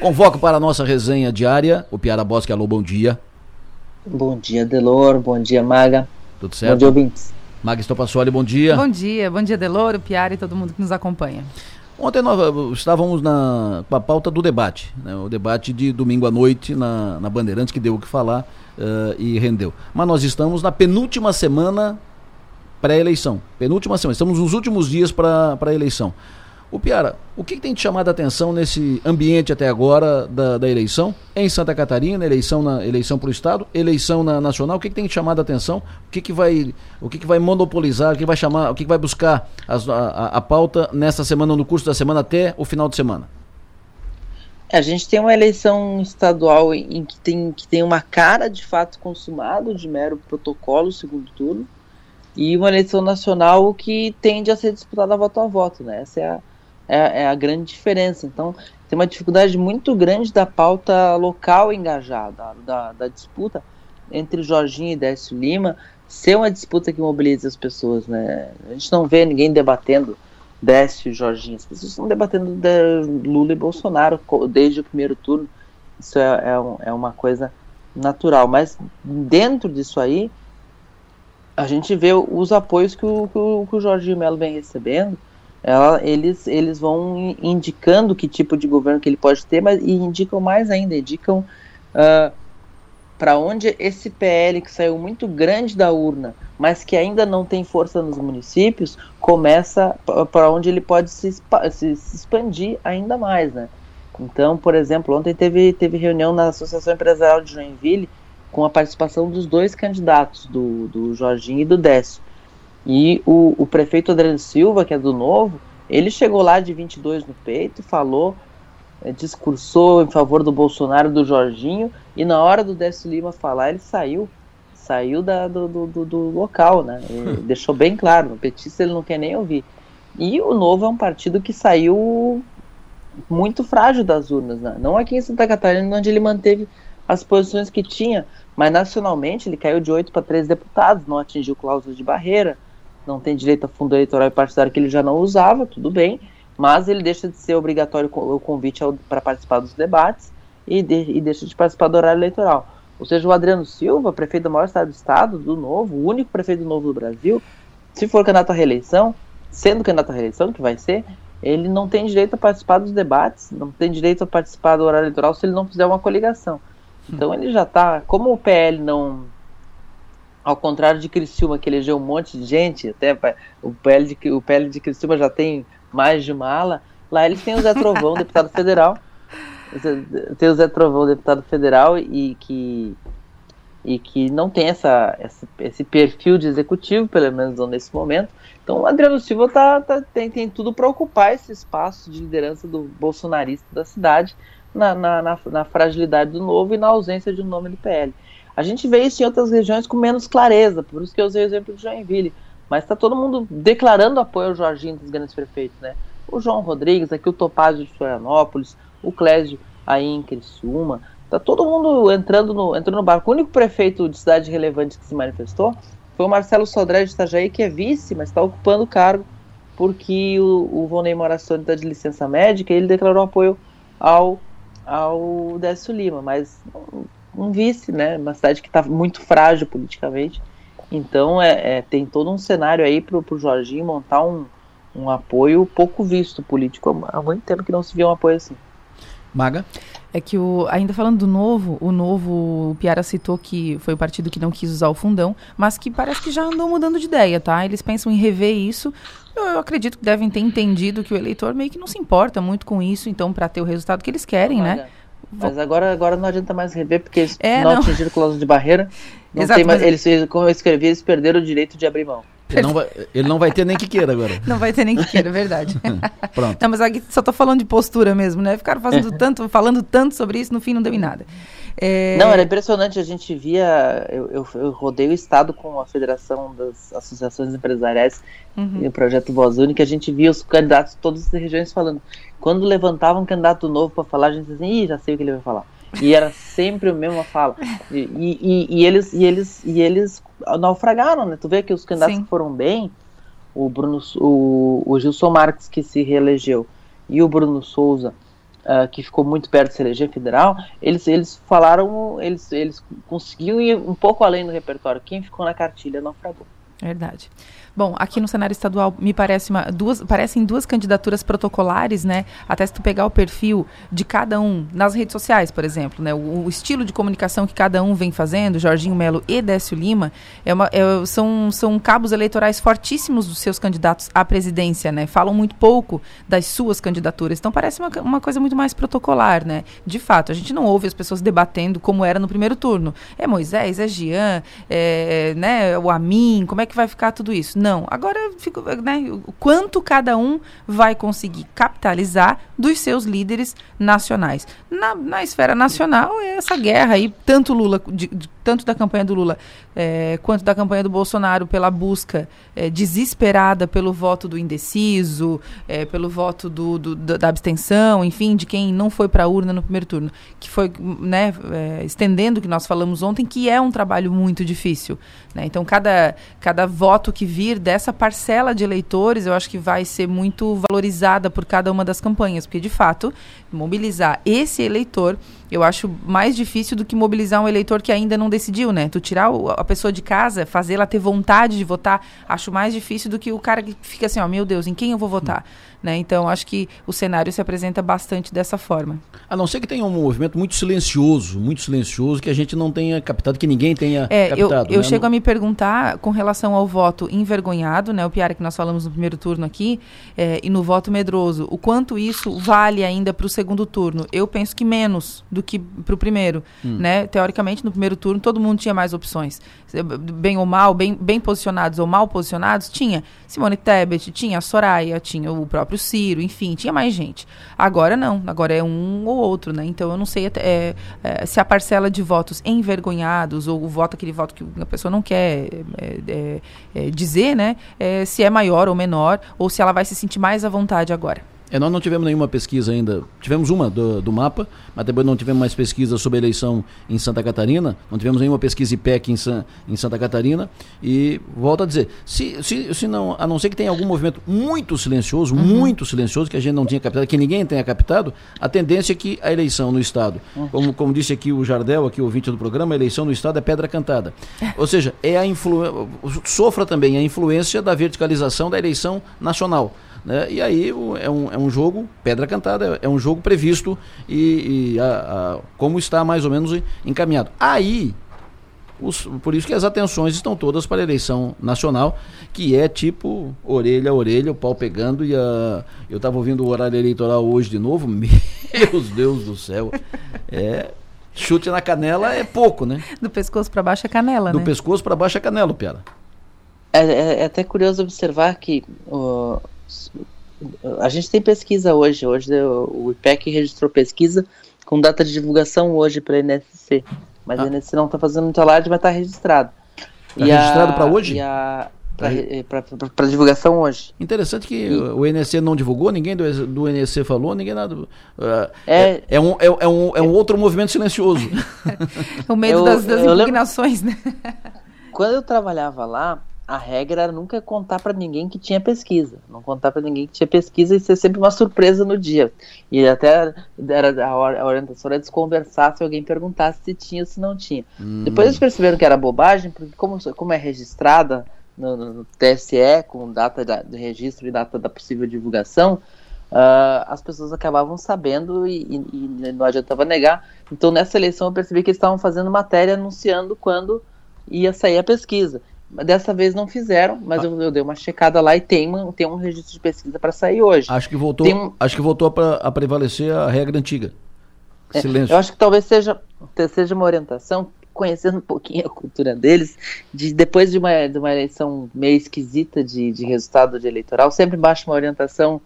Convoco para a nossa resenha diária o Piara Bosque. Alô, bom dia. Bom dia, Delor. Bom dia, Maga. Tudo certo? Bom dia, ouvintes. Maga Estopassoli, bom dia. Bom dia, bom dia, Delor, Piara e todo mundo que nos acompanha. Ontem nós uh, estávamos na, com a pauta do debate, né, o debate de domingo à noite na, na Bandeirantes, que deu o que falar uh, e rendeu. Mas nós estamos na penúltima semana pré-eleição. Penúltima semana, estamos nos últimos dias para a eleição. O Piara, o que, tem te chamado a atenção nesse ambiente até agora da, da eleição? Em Santa Catarina, eleição na eleição para o Estado, eleição na nacional, o que, tem te chamado a atenção? O que, que vai, o que, vai monopolizar, o que vai chamar, o que, vai buscar as, a, a, pauta nessa semana, no curso da semana até o final de semana? É, a gente tem uma eleição estadual em que tem, que tem uma cara de fato consumado de mero protocolo, segundo turno, e uma eleição nacional que tende a ser disputada voto a voto, né? Essa é a é, é a grande diferença. Então, tem uma dificuldade muito grande da pauta local engajada, da, da disputa entre Jorginho e Décio Lima, ser uma disputa que mobiliza as pessoas, né? A gente não vê ninguém debatendo Décio e Jorginho, as pessoas estão debatendo Lula e Bolsonaro desde o primeiro turno, isso é, é, é uma coisa natural, mas dentro disso aí, a gente vê os apoios que o, que o, que o Jorginho Melo vem recebendo, ela, eles, eles vão indicando que tipo de governo que ele pode ter, mas e indicam mais ainda, indicam uh, ah, para onde esse PL que saiu muito grande da urna, mas que ainda não tem força nos municípios, começa para onde ele pode se, se, se, expandir ainda mais, né? Então, por exemplo, ontem teve, teve reunião na Associação Empresarial de Joinville com a participação dos dois candidatos, do, do Jorginho e do Décio. E o, o prefeito Adriano Silva, que é do Novo, ele chegou lá de 22 no peito, falou, é, discursou em favor do Bolsonaro, do Jorginho, e na hora do Décio Lima falar, ele saiu, saiu da, do, do, do, local, né? Deixou bem claro, o petista ele não quer nem ouvir. E o Novo é um partido que saiu muito frágil das urnas, né? não aqui em Santa Catarina, onde ele manteve as posições que tinha, mas nacionalmente ele caiu de 8 para 3 deputados, não atingiu cláusulas de barreira, não tem direito a fundo eleitoral e partidário que ele já não usava, tudo bem, mas ele deixa de ser obrigatório o convite para participar dos debates e, de, e, deixa de participar do horário eleitoral. Ou seja, o Adriano Silva, prefeito do maior estado do estado, do Novo, o único prefeito do Novo do Brasil, se for candidato à reeleição, sendo candidato à reeleição, que vai ser, ele não tem direito a participar dos debates, não tem direito a participar do horário eleitoral se ele não fizer uma coligação. Então ele já está, como o PL não ao contrário de Criciúma, que elegeu um monte de gente, até o PL de, o PL de Criciúma já tem mais de uma ala, lá eles têm o Zé Trovão, deputado federal, tem o Zé Trovão, deputado federal, e que, e que não tem essa, essa, esse perfil de executivo, pelo menos não nesse momento. Então o Adriano Silva tá, tá tem, tem tudo para ocupar esse espaço de liderança do bolsonarista da cidade, na, na, na, na fragilidade do novo e na ausência de um nome do PL. A gente vê isso em outras regiões com menos clareza, por isso que eu usei o exemplo de Joinville. Mas está todo mundo declarando apoio ao Jorginho dos grandes prefeitos, né? O João Rodrigues, aqui o Topázio de Florianópolis, o Clésio aí em Criciúma. Tá todo mundo entrando no, entrando no barco. O único prefeito de cidade relevante que se manifestou foi o Marcelo Sodré de Itajaí, que é vice, mas está ocupando o cargo porque o, o Vonei Morassoni está de licença médica e ele declarou apoio ao, ao Décio Lima. Mas um vice, né? Uma cidade que está muito frágil politicamente. Então é, é, tem todo um cenário aí para o Jorginho montar um, um apoio pouco visto político. Há muito tempo que não se vê um apoio assim. Maga? É que o, ainda falando do novo, o novo, o Piara citou que foi o partido que não quis usar o fundão, mas que parece que já andou mudando de ideia, tá? Eles pensam em rever isso. Eu, eu acredito que devem ter entendido que o eleitor meio que não se importa muito com isso, então, para ter o resultado que eles querem, né? Mas agora, agora não adianta mais rever, porque eles é, não, não atingiram cláusula de barreira. Não Exato, tem mais, mas... eles, como eu escrevi, eles perderam o direito de abrir mão. Ele não, vai, ele não vai ter nem que queira agora. Não vai ter nem que queira, é verdade. Pronto. Não, mas aqui só tô falando de postura mesmo, né? Ficaram fazendo tanto, falando tanto sobre isso, no fim não deu em nada. É... Não, era impressionante, a gente via, eu, eu, eu, rodei o estado com a Federação das Associações Empresariais uhum. e o Projeto Voz Única, a gente via os candidatos de todas as regiões falando. Quando levantava um candidato novo para falar, a gente dizia assim, Ih, já sei o que ele vai falar. E era sempre a mesma fala. E, e, e, eles, e, eles, e eles naufragaram, né? Tu vê que os candidatos Sim. que foram bem, o Bruno, o, o Gilson Marques que se reelegeu e o Bruno Souza uh, que ficou muito perto de se eleger federal, eles, eles falaram, eles, eles conseguiam ir um pouco além do repertório. Quem ficou na cartilha naufragou. Verdade. Bom, aqui no cenário estadual me parece uma, duas, parecem duas candidaturas protocolares, né? Até se tu pegar o perfil de cada um nas redes sociais, por exemplo, né? O, o estilo de comunicação que cada um vem fazendo, Jorginho Melo e Décio Lima, é uma, é, são, são cabos eleitorais fortíssimos dos seus candidatos à presidência, né? Falam muito pouco das suas candidaturas. Então parece uma, uma coisa muito mais protocolar, né? De fato, a gente não ouve as pessoas debatendo como era no primeiro turno. É Moisés, é Jean, é, né? O Amin, como é que vai ficar tudo isso? Não não. Agora, fico, né, o quanto cada um vai conseguir capitalizar dos seus líderes nacionais. Na, na esfera nacional, é essa guerra aí, tanto Lula, de, de, tanto da campanha do Lula é, quanto da campanha do Bolsonaro pela busca é, desesperada pelo voto do indeciso, é, pelo voto do, do, da abstenção, enfim, de quem não foi para a urna no primeiro turno, que foi, né, estendendo o que nós falamos ontem, que é um trabalho muito difícil. Né? Então, cada, cada voto que dessa parcela de eleitores, eu acho que vai ser muito valorizada por cada uma das campanhas, porque, de fato, mobilizar esse eleitor eu acho mais difícil do que mobilizar um eleitor que ainda não decidiu, né? Tu tirar a pessoa de casa, fazer ela ter vontade de votar, acho mais difícil do que o cara que fica assim, ó, meu Deus, em quem eu vou votar? Hum. Né? Então, acho que o cenário se apresenta bastante dessa forma. A não ser que tenha um movimento muito silencioso, muito silencioso, que a gente não tenha captado, que ninguém tenha é, captado. Eu, eu né? chego a me perguntar com relação ao voto envergonhado, né? o Piara que nós falamos no primeiro turno aqui, é, e no voto medroso, o quanto isso vale ainda para o segundo turno. Eu penso que menos do que para o primeiro. Hum. Né? Teoricamente, no primeiro turno, todo mundo tinha mais opções. Bem ou mal, bem, bem posicionados ou mal posicionados, tinha Simone Tebet, tinha a Soraya, tinha o próprio próprio Ciro, enfim, tinha mais gente. Agora não, agora é um ou outro, né? Então eu não sei é, é, se a parcela de votos envergonhados ou o voto, aquele voto que a pessoa não quer é, é, é dizer, né? É, se é maior ou menor, ou se ela vai se sentir mais à vontade agora. É, nós não tivemos nenhuma pesquisa ainda. Tivemos uma do, do mapa, mas depois não tivemos mais pesquisa sobre a eleição em Santa Catarina. Não tivemos nenhuma pesquisa IPEC em, San, em Santa Catarina. E volto a dizer, se, se, se não, a não ser que tenha algum movimento muito silencioso, uhum. muito silencioso, que a gente não tinha captado, que ninguém tenha captado, a tendência é que a eleição no Estado, uhum. como, como disse aqui o Jardel, aqui o ouvinte do programa, a eleição no Estado é pedra cantada. Ou seja, é a influ... sofra também a influência da verticalização da eleição nacional. Né? E aí é um, é um jogo, pedra cantada, é um jogo previsto e, e a, a, como está mais ou menos encaminhado. Aí, os, por isso que as atenções estão todas para a eleição nacional, que é tipo orelha a orelha, o pau pegando. E a, eu estava ouvindo o horário eleitoral hoje de novo, meu Deus do céu. É, chute na canela é pouco, né? Do pescoço para baixo é canela, Do né? pescoço para baixo é canela, Piara. É, é, é, até curioso observar que uh, a gente tem pesquisa hoje. Hoje o IPEC registrou pesquisa com data de divulgação hoje para a NSC. Mas ah. a NSC não está fazendo muito alarde, mas está registrado. Está registrado para hoje? Para divulgação hoje. Interessante que e... o NSC não divulgou, ninguém do, do NSC falou, ninguém nada. Uh, é, é, é, um, é, é, um, é um outro movimento silencioso. o medo eu, das, das impugnações, lembro... né? Quando eu trabalhava lá, a regra era nunca contar para ninguém que tinha pesquisa, não contar para ninguém que tinha pesquisa e ser sempre uma surpresa no dia. E até era a orientação era desconversar se alguém perguntasse se tinha ou se não tinha. Hum. Depois eles perceberam que era bobagem, porque como, como é registrada no, no TSE, com data da, de registro e data da possível divulgação, uh, as pessoas acabavam sabendo e, e, e não adiantava negar. Então nessa eleição eu percebi que eles estavam fazendo matéria anunciando quando ia sair a pesquisa. Dessa vez não fizeram, mas ah. eu, eu, dei uma checada lá e tem, tem um registro de pesquisa para sair hoje. Acho que voltou, um... acho que voltou a, a prevalecer a regra antiga. É, Silêncio. Eu acho que talvez seja, seja uma orientação, conhecendo um pouquinho a cultura deles, de depois de uma, de uma eleição meio esquisita de, de resultado de eleitoral, sempre baixa uma orientação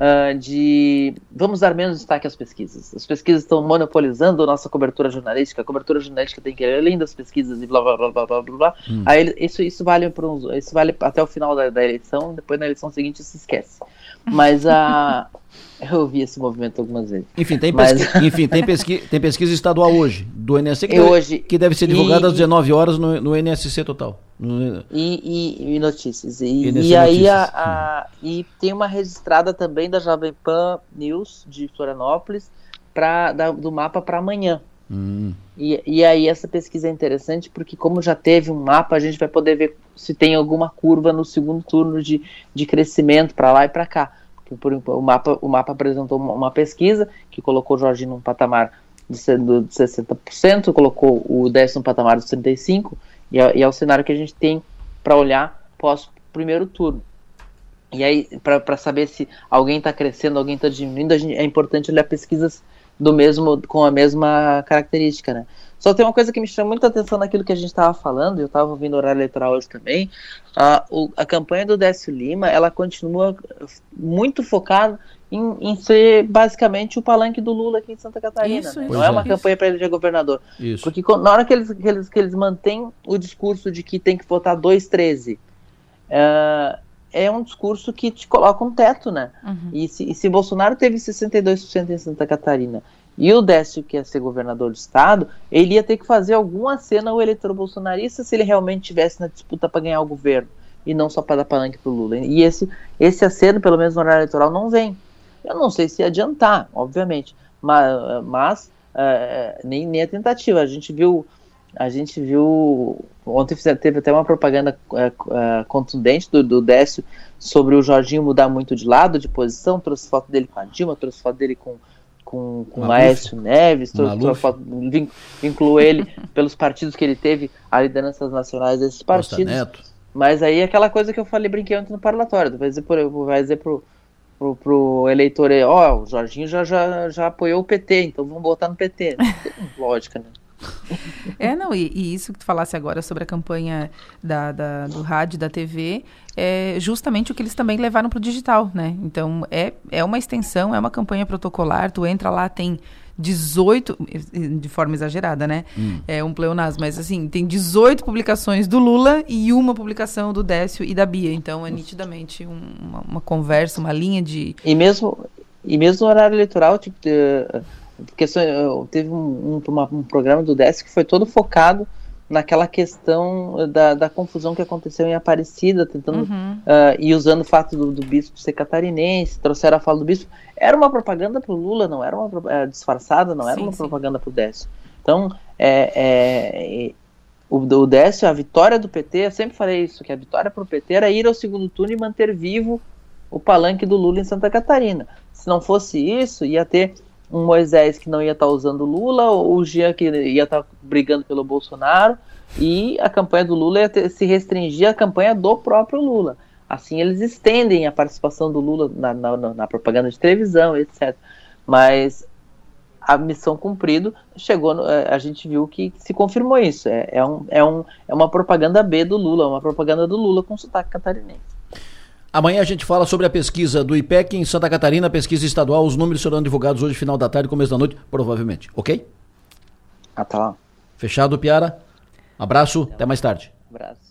uh, de vamos dar menos destaque às pesquisas. As pesquisas estão monopolizando a nossa cobertura jornalística, a cobertura jornalística tem que ir além das pesquisas e blá blá blá blá blá blá. Hum. Aí isso, isso, vale uns, isso vale até o final da, da, eleição, depois na eleição seguinte se esquece. Mas a. Eu ouvi esse movimento algumas vezes. Enfim, tem, Mas... pesqui... Enfim, tem, pesqui... tem pesquisa estadual hoje, do NSC, que, deve... hoje... que deve ser divulgada e... às 19 horas no, no NSC total. No... E, e, e, notícias. E, e, aí notícias. A, a, e tem uma registrada também da Jovem Pan News de Florianópolis pra, da, do mapa para amanhã. Hum. E, e aí essa pesquisa é interessante porque como já teve um mapa, a gente vai poder ver se tem alguma curva no segundo turno de, de crescimento para lá e para cá. Porque por, o, mapa, o mapa apresentou uma, uma pesquisa que colocou o Jorginho num patamar de, de 60%, colocou o Décio num patamar de 35%, e é, e é o cenário que a gente tem para olhar pós primeiro turno. E aí, para saber se alguém está crescendo, alguém está diminuindo, gente, é importante olhar pesquisas do mesmo com a mesma característica, né? Só tem uma coisa que me chama muita atenção naquilo que a gente estava falando, eu estava ouvindo o horário eleitoral hoje também, a, o, a campanha do Décio Lima, ela continua muito focada em, em, ser basicamente o palanque do Lula aqui em Santa Catarina. Isso, né? Não é, é uma campanha para eleger governador. Isso. Porque na hora que eles, que, eles, que eles mantêm o discurso de que tem que votar 213, uh, é um discurso que te coloca um teto, né? Uhum. E, se, e se Bolsonaro teve 62% em Santa Catarina e o Décio, que ia ser governador do estado, ele ia ter que fazer alguma cena ao eleitor bolsonarista se ele realmente tivesse na disputa para ganhar o governo e não só para dar palanque para o Lula. E esse, esse aceno, pelo menos no horário eleitoral, não vem. Eu não sei se adiantar, obviamente, mas, mas uh, nem, nem a tentativa. A gente viu a gente viu. Ontem teve até uma propaganda uh, uh, contundente do, do Décio sobre o Jorginho mudar muito de lado, de posição. Trouxe foto dele com a Dilma, trouxe foto dele com, com, com o Maestro Neves, trouxe, trouxe foto, vinculou ele pelos partidos que ele teve, a lideranças nacionais desses partidos. Mas aí aquela coisa que eu falei, brinquei ontem no parlatório. Vai dizer, por, vai dizer pro, pro, pro eleitor ó, oh, o Jorginho já, já, já apoiou o PT, então vamos votar no PT. Lógica, né? É, não, e, e, isso que tu falasse agora sobre a campanha da, da, do rádio da TV é justamente o que eles também levaram para o digital, né? Então, é, é uma extensão, é uma campanha protocolar, tu entra lá, tem 18, de forma exagerada, né? Hum. É um pleonasmo, mas assim, tem 18 publicações do Lula e uma publicação do Décio e da Bia. Então, é nitidamente um, uma, uma, conversa, uma linha de... E mesmo, e mesmo no horário eleitoral, tipo... De porque teve um, um, uma, um programa do DESC que foi todo focado naquela questão da, da confusão que aconteceu em Aparecida, tentando uhum. uh, e usando o fato do, do, bispo ser catarinense, trouxeram a fala do bispo. Era uma propaganda para o Lula, não era uma é, disfarçada, não era sim, uma sim. propaganda para o Décio. Então, é, é, o, o Décio, a vitória do PT, eu sempre falei isso, que a vitória para o PT era ir ao segundo turno e manter vivo o palanque do Lula em Santa Catarina. Se não fosse isso, ia ter um Moisés que não ia estar tá usando Lula, o Jean que ia estar tá brigando pelo Bolsonaro, e a campanha do Lula ia ter, se restringir à campanha do próprio Lula. Assim, eles estendem a participação do Lula na, na, na propaganda de televisão, etc. Mas a missão cumprida chegou, no, é, a gente viu que se confirmou isso. É, é, um, é, um, é uma propaganda B do Lula, uma propaganda do Lula com sotaque catarinense. Amanhã a gente fala sobre a pesquisa do IPEC em Santa Catarina, pesquisa estadual. Os números serão divulgados hoje, final da tarde, começo da noite, provavelmente. Ok? Ah, tá lá. Fechado, Piara? Abraço, até mais tarde. Abraço.